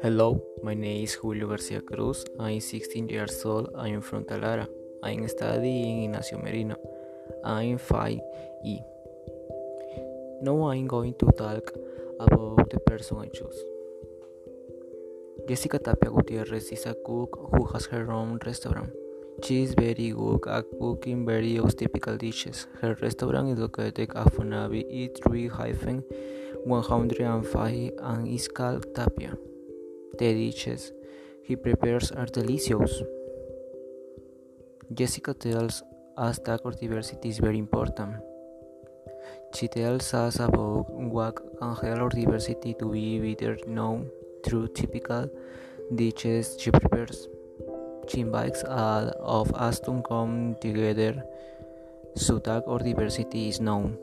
Hello, my name is Julio Garcia Cruz. I'm 16 years old. I'm from Talara. I'm studying in Ignacio Merino. I'm 5E. Now I'm going to talk about the person I choose. Jessica Tapia Gutierrez is a cook who has her own restaurant. She is very good at cooking various typical dishes. Her restaurant is located at Fonavi E3-105 and is called Tapia. The dishes he prepares are delicious. Jessica tells us that diversity is very important. She tells us about what can help diversity to be better known through typical dishes she prepares. She invites all of us to come together so that our diversity is known.